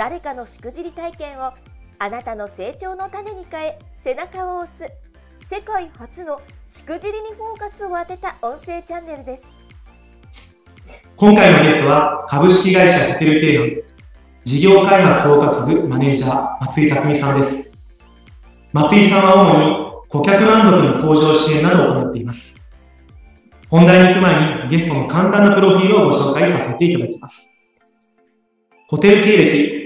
誰かのしくじり体験をあなたの成長の種に変え背中を押す。世界初のしくじりにフォーカスを当てた音声チャンネルです。今回のゲストは株式会社ホテル経営事業開発統括部マネージャー松井匠さんです。松井さんは主に顧客満足の向上支援などを行っています。本題に行く前にゲストの簡単なプロフィールをご紹介させていただきます。ホテル経歴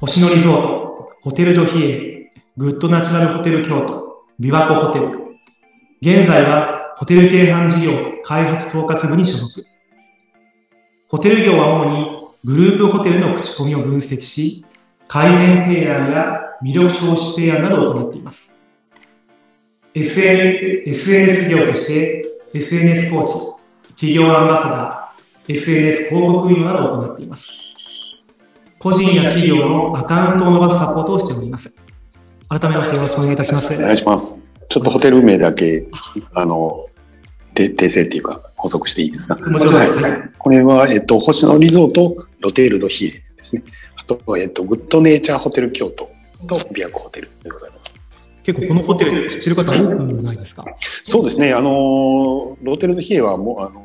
星野リゾートホテルドヒエグッドナチュラルホテル京都琵琶湖ホテル。現在はホテル京阪事業開発統括部に所属。ホテル業は主にグループホテルの口コミを分析し、改善提案や魅力創出提案などを行っています。SN SNS 業として SNS コーチ、企業アンバサダー、SNS 広告運用などを行っています。個人や企業のアカウントを伸ばすサポートをしております。改めましてよろしくお願いいたします。お願いします。ちょっとホテル名だけ、あの、訂正っていうか、補足していいですか？もちろん、はい、これは、えっと、星野リゾート、ロテールドヒエですね。あとは、えっと、グッドネイチャーホテル京都と琵琶湖ホテルでございます。結構このホテル知ってる方多くないですか？そうですね。あの、ロテルドヒエはもう、あの、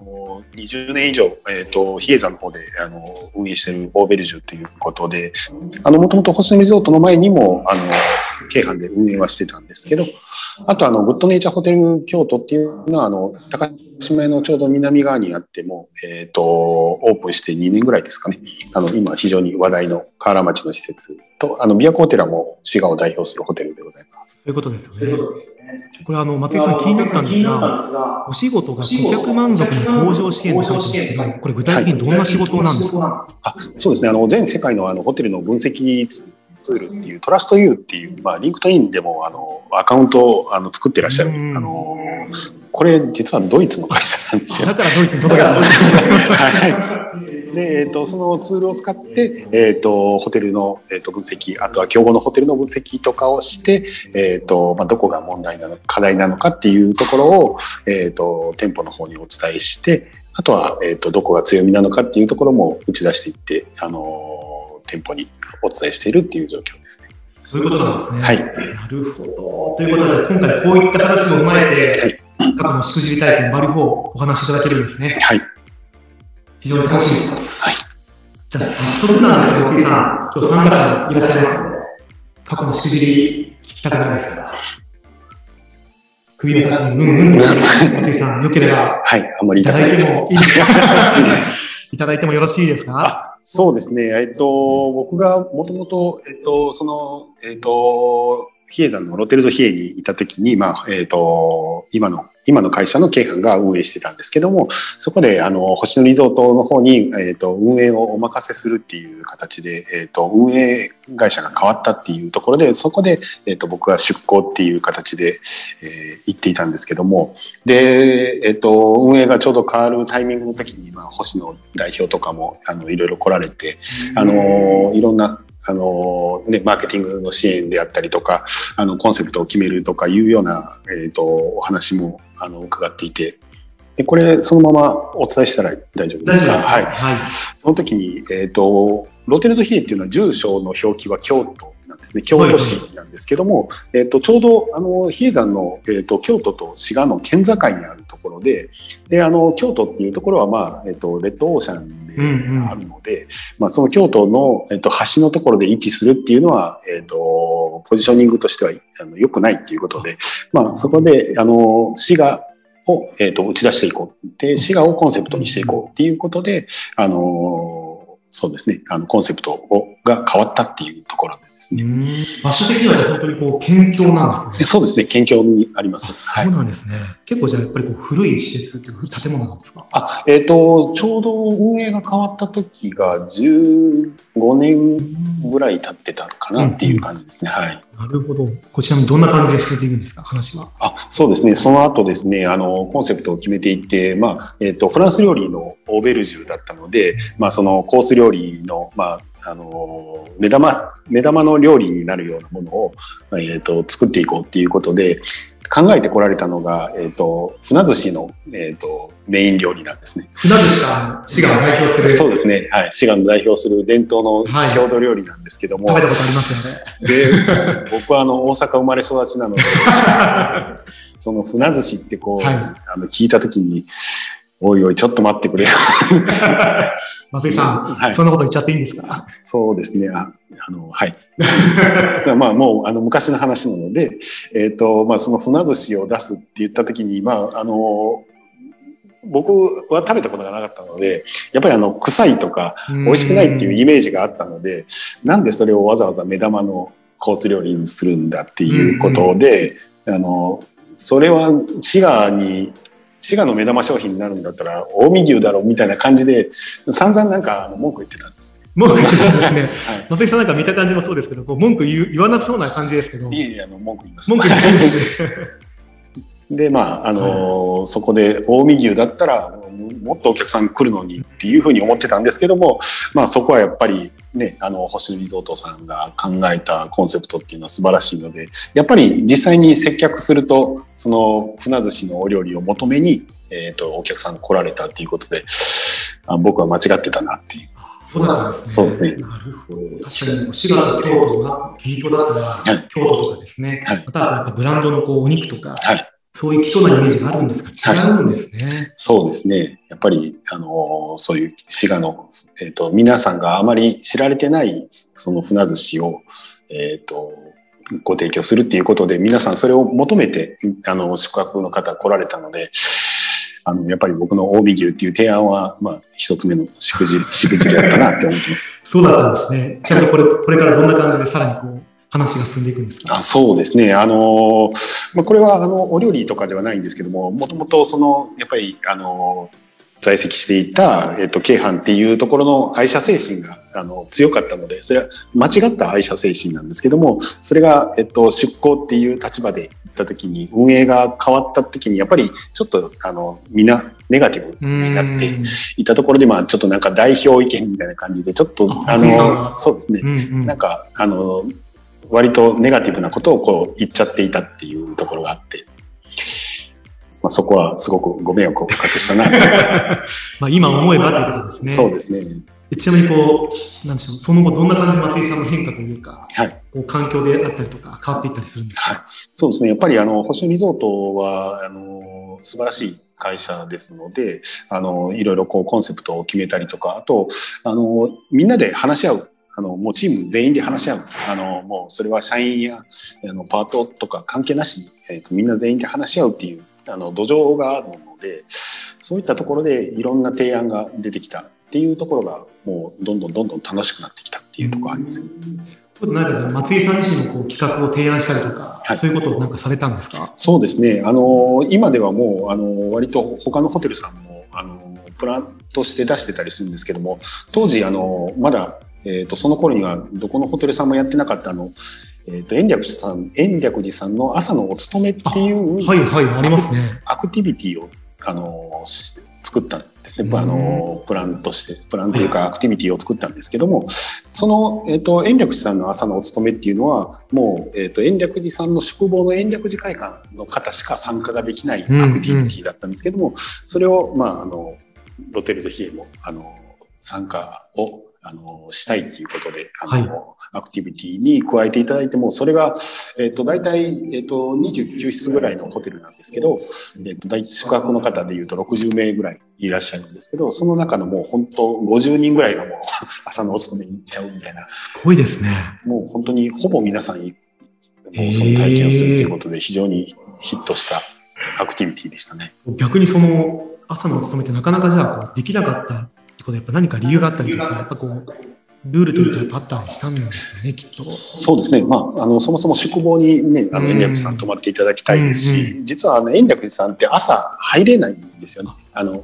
20年以上、えっ、ー、と、比叡山の方で、あの、運営しているオーベルジュということで、あの、もともと星野リゾートの前にも、あの、京阪で運営はしてたんですけど、あと、あの、グッドネイチャーホテル京都っていうのは、あの、高島屋のちょうど南側にあっても、えっ、ー、と、オープンして2年ぐらいですかね。あの、今非常に話題の河原町の施設と、あの、琵琶湖ホテルはもう滋賀を代表するホテルでございます。そういうことですよね。これあの、松井さん気になったんですが、お仕事が顧客満足の向上支援と書いてますけど、これ具体的にどんな仕事なんですか、はい、あそうですね。あの、全世界のあのホテルの分析ツールっていう、 TrustYou っていう、まあ、 LinkedIn でも、あの、アカウントをあの作ってらっしゃる、あの、これ実はドイツの会社なんですよ。だからドイツに届けたはい。で、えっ、ー、と、そのツールを使って、えっ、ー、と、ホテルの、えっ、ー、と、分析、あとは競合のホテルの分析とかをして、えっ、と、まあ、どこが問題なのか、課題なのかっていうところを、えっ、と、店舗の方にお伝えして、あとは、えっ、と、どこが強みなのかっていうところも打ち出していって、あの、店舗にお伝えしているっていう状況ですね。そういうことなんですね。はい。なるほど。ということで、今回こういった話も踏まえて、はい過去の数字体験、バリフォーお話しいただけるんですね。はい。非常に楽しみです。はい。じゃあ、早速なんですけど、T さん、今日参加者いらっしゃいますので、過去のしくじり聞きたくないですか？首を立てて、うんうんと松井 さん、よければ、はい、あんまりいただいてもいいですか？いただいてもよろしいですか？そうですね。えっと、僕がもともと、えっと、その、えっと、比叡山のロテルド比叡にいたときに、まあ、えっ、と、今の、今の会社の経営が運営してたんですけども、そこで、あの、星野リゾートの方に、えっ、ー、と、運営をお任せするっていう形で、えっ、ー、と、運営会社が変わったっていうところで、そこで、えっ、と、僕は出向っていう形で、えー、行っていたんですけども、で、えっ、と、運営がちょうど変わるタイミングの時に、まあ、星野代表とかも、あの、いろいろ来られて、あの、いろんなあの、ね、マーケティングの支援であったりとか、あの、コンセプトを決めるとかいうような、えっ、ー、と、お話も、あの、伺っていて、で、これ、そのままお伝えしたら大丈夫ですか？はい。はい。その時に、えっ、ー、と、ロテルドヒエっていうのは住所の表記は京都なんですね。京都市なんですけども、はいはい、えっ、と、ちょうど、あの、比叡山の、えっ、と、京都と滋賀の県境にあるところで、で、あの、京都っていうところは、まあ、えっ、と、レッドオーシャンあるので、まあ、その京都の、えっ、と、橋のところで位置するっていうのは、えっ、と、ポジショニングとしては、あの、良くないっていうことで、まあ、そこで、あの、滋賀を、えっ、と、打ち出していこう。で、滋賀をコンセプトにしていこうっていうことで、あの、そうですね、あの、コンセプトをが変わったっていうところでですね。場所的には本当にこう、県境なんですね。そうですね、県境にあります。そうなんですね。結構じゃあやっぱりこう古い施設という建物なんですか？あ、えっ、と、ちょうど運営が変わった時が15年ぐらい経ってたかなっていう感じですね。はい。なるほど。こちらにどんな感じで進んでいくんですか？話は。あ、そうですね。その後ですね、あの、コンセプトを決めていって、まあ、えっ、と、フランス料理のオーベルジュだったので、まあ、そのコース料理の、まあ、あの、目玉、目玉の料理になるようなものを、えっ、と、作っていこうっていうことで、考えてこられたのが、えっ、と、船寿司の、えっ、と、メイン料理なんですね。船寿司が滋賀を代表する。そうですね。はい。滋賀の代表する伝統のはい郷土料理なんですけども、食べたことありますよね。で、僕はあの、大阪生まれ育ちなので、その船寿司ってこう、はいあの、聞いたときに、おいおい、ちょっと待ってくれ。松井さん、はいそんなこと言っちゃっていいんですか？そうですね。ああの、はい。まあ、もう、あの、昔の話なので、えっ、と、まあ、その船寿司を出すって言ったときに、まあ、あの、僕は食べたことがなかったので、やっぱりあの、臭いとか、美味しくないっていうイメージがあったので、なんでそれをわざわざ目玉のコース料理にするんだっていうことで、あの、それは滋賀に、滋賀の目玉商品になるんだったら、近江牛だろうみたいな感じで、散々なんか文句言ってたんです。文句言ってたんですね。はい。松井さんなんか見た感じもそうですけど、こう文句言わなそうな感じですけど。いえいえ、あの、文句言います。文句言ってるんですね。で、まあ、あのーそこで近江牛だったら、もっとお客さん来るのにっていうふうに思ってたんですけども、まあそこはやっぱりね、あの、星野リゾートさんが考えたコンセプトっていうのは素晴らしいので、やっぱり実際に接客すると、その船寿司のお料理を求めに、えっ、と、お客さん来られたっていうことで、あ僕は間違ってたなっていう。そうだったんですね。そうですねなるほど。確かに、滋賀と京都が県境だったら、はい京都とかですね。はいまたはやっぱブランドのこうお肉とか、はい。そういう基礎なイメージがあるんですが、違うんですね。そうですね。やっぱり、あの、そういう滋賀の、えっ、と、皆さんがあまり知られてない、その船寿司を、えっ、と、ご提供するっていうことで、皆さんそれを求めて、あの、宿泊の方来られたので、あの、やっぱり僕の近江牛っていう提案は、まあ、一つ目のしくじり、しくじりだったなって思ってます。そうだったんですね。ちなみにこれ、これからどんな感じでさらにこう、話が進んでいくんですか？あそうですね。あの、まあ、これは、あの、お料理とかではないんですけども、もともと、その、やっぱり、あの、在籍していた、えっと、京阪っていうところの愛社精神が、あの、強かったので、それは間違った愛社精神なんですけども、それが、えっと、出向っていう立場で行った時に、運営が変わった時に、やっぱり、ちょっと、あの、みんな、ネガティブになってうんいたところで、まあ、ちょっとなんか代表意見みたいな感じで、ちょっと、あの、そうですね。うんうんなんか、あの、割とネガティブなことをこう言っちゃっていたっていうところがあって、まあ、そこはすごくご迷惑をおかけしたな まあ今思えばというところですね。そうですね。でちなみにこう、なんでしょう、その後どんな感じで松井さんの変化というか、はい。こう環境であったりとか変わっていったりするんですか、はい。そうですね。やっぱりあの、星野リゾートは、あの、素晴らしい会社ですので、あの、いろいろこうコンセプトを決めたりとか、あと、あの、みんなで話し合う。あの、もうチーム全員で話し合う。あの、もうそれは社員や、あの、パートとか関係なしに、えっ、と、みんな全員で話し合うっていう、あの、土壌があるので、そういったところでいろんな提案が出てきたっていうところが、もうどんどんどんどん楽しくなってきたっていうところがありますよね。なんか松井さん自身のこう企画を提案したりとか、はいそういうことをなんかされたんですか？そうですね。あの、今ではもう、あの、割と他のホテルさんも、あの、プランとして出してたりするんですけども、当時、あの、まだ、えっ、と、その頃には、どこのホテルさんもやってなかった、あの、えっ、と、延暦寺さん、延暦寺さんの朝のお勤めっていう、はいはい、ありますね。アクティビティを、あの、し作ったんですね。うんあの、プランとして、プランというかアクティビティを作ったんですけども、その、えっ、と、延暦寺さんの朝のお勤めっていうのは、もう、えっ、と、延暦寺さんの宿坊の延暦寺会館の方しか参加ができないアクティビティだったんですけども、それを、まあ、あの、ロテルドヒエも、あの、参加を、あの、したいっていうことで、あの、アクティビティに加えていただいても、それが、えっ、と、大体、えっ、と、29室ぐらいのホテルなんですけど、えっ、と、大宿泊の方で言うと60名ぐらいいらっしゃるんですけど、その中のもう本当50人ぐらいがもう朝のお勤めに行っちゃうみたいな、すごいですね。もう本当にほぼ皆さん、もうその体験をするということで非常にヒットしたアクティビティでしたね。逆にその朝のお勤めってなかなかじゃあできなかったことはやっぱ何か理由があったりとか、やっぱこう、ルールというかパターンにしたんですよね、きっと。そうですね。まあ、あの、そもそも宿坊にね、あの、延暦寺さん泊まっていただきたいですし、うん実はあの、延暦寺さんって朝入れないんですよね。あの、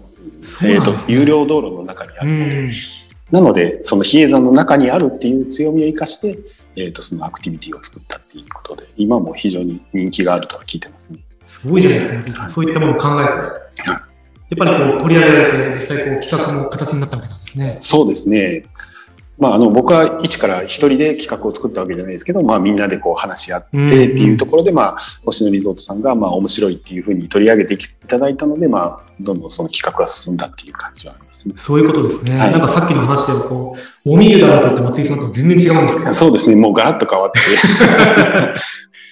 えっ、と、有料道路の中にあうるので。ん。なので、その比叡山の中にあるっていう強みを生かして、えっ、と、そのアクティビティを作ったっていうことで、今も非常に人気があるとは聞いてますね。すごいじゃないですか、そういったものを考えて。やっぱりこう取り上げられて、実際こう企画も形になったわけなんですね。そうですね。まあ、あの、僕は一から一人で企画を作ったわけじゃないですけど、まあ、みんなでこう話し合ってっていうところで、まあ、星野リゾートさんが、まあ、面白いっていうふうに取り上げていただいたので、まあ、どんどんその企画が進んだっていう感じはありますね。そういうことですね。はいなんかさっきの話ではこう、大見牛だなと言って松井さんと全然違うんですけど。そうですね。もうガラッと変わって、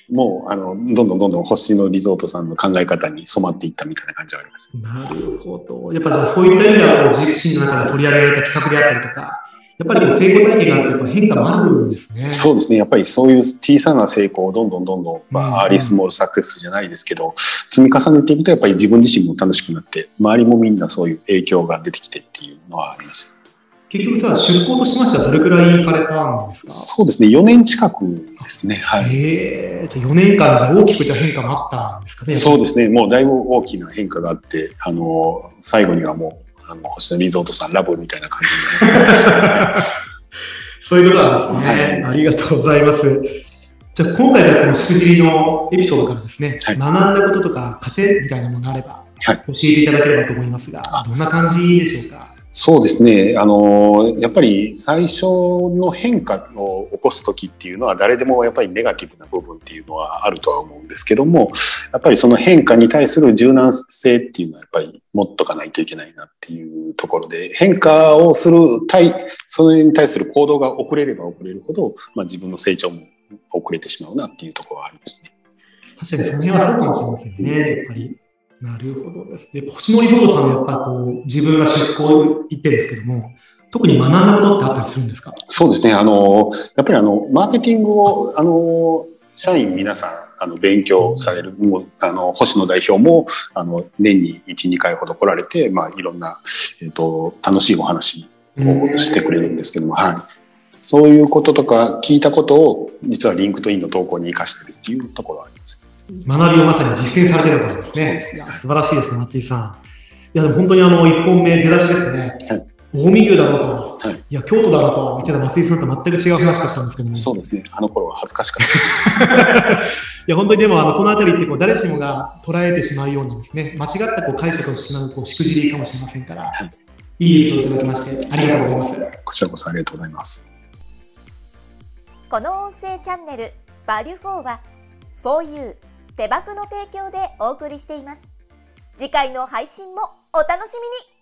もう、あの、どんどんどんどん星野リゾートさんの考え方に染まっていったみたいな感じはあります。なるほど。やっぱじゃあそういった意味では、こう、自自身の中で取り上げられた企画であったりとか、やっぱり成功体験があるとやっぱ変化もあるんですね。そうですね。やっぱりそういう小さな成功をどんどんどんどん、まうんあ、アーリースモールサクセスじゃないですけど、積み重ねていくと、やっぱり自分自身も楽しくなって、周りもみんなそういう影響が出てきてっていうのはありました。結局さ、出向としましてはどれくらい行かれたんですか？そうですね。4年近くですね。はい。ええじゃあ4年間でじゃあ大きくじゃあ変化もあったんですかね。そうですね。もうだいぶ大きな変化があって、あの、最後にはもう、あの、星野リゾートさんラブみたいな感じになりましたね。そういうことなんですね。はいありがとうございます。じゃあ今回じゃあこのしくじりのエピソードからですね、はい学んだこととか糧みたいなものがあれば、はい教えていただければと思いますが、どんな感じでしょうか？そうですね。あの、やっぱり最初の変化を起こすときっていうのは誰でもやっぱりネガティブな部分っていうのはあるとは思うんですけども、やっぱりその変化に対する柔軟性っていうのはやっぱり持っとかないといけないなっていうところで、変化をする対、それに対する行動が遅れれば遅れるほど、まあ自分の成長も遅れてしまうなっていうところはありますね。確かにその辺はそうかもしれませんね、やっぱり。なるほどです。で、星野リゾートさんはやっぱりこう、自分が出向行ってですけども、特に学んだことってあったりするんですか？そうですね。あの、やっぱりあの、マーケティングを、あの、社員皆さん、あの、勉強される、もう、あの、星野代表も、あの、年に1、2回ほど来られて、まあ、いろんな、えっ、と、楽しいお話をしてくれるんですけども、はい。そういうこととか聞いたことを、実は LinkedIn の投稿に活かしてるっていうところはあります。学びをまさに実践されてるわけですね。すね素晴らしいですね、松井さん。いや、でも本当にあの、一本目出だしですね。はい近江牛だろうと、はいい、や、京都だろうと言ってた松井さんと全く違う話だったんですけども。そうですね。あの頃は恥ずかしかったです。いや、本当にでも、あの、このあたりって、こう、誰しもが捉えてしまうようなですね、間違ったこう解釈をしまう、こう、しくじりかもしれませんから、はいいいエピソードいただきまして、ありがとうございます。こちらこそありがとうございます。この音声チャンネル「バリュフォーは 4U 手箱の提供でお送りしています。次回の配信もお楽しみに。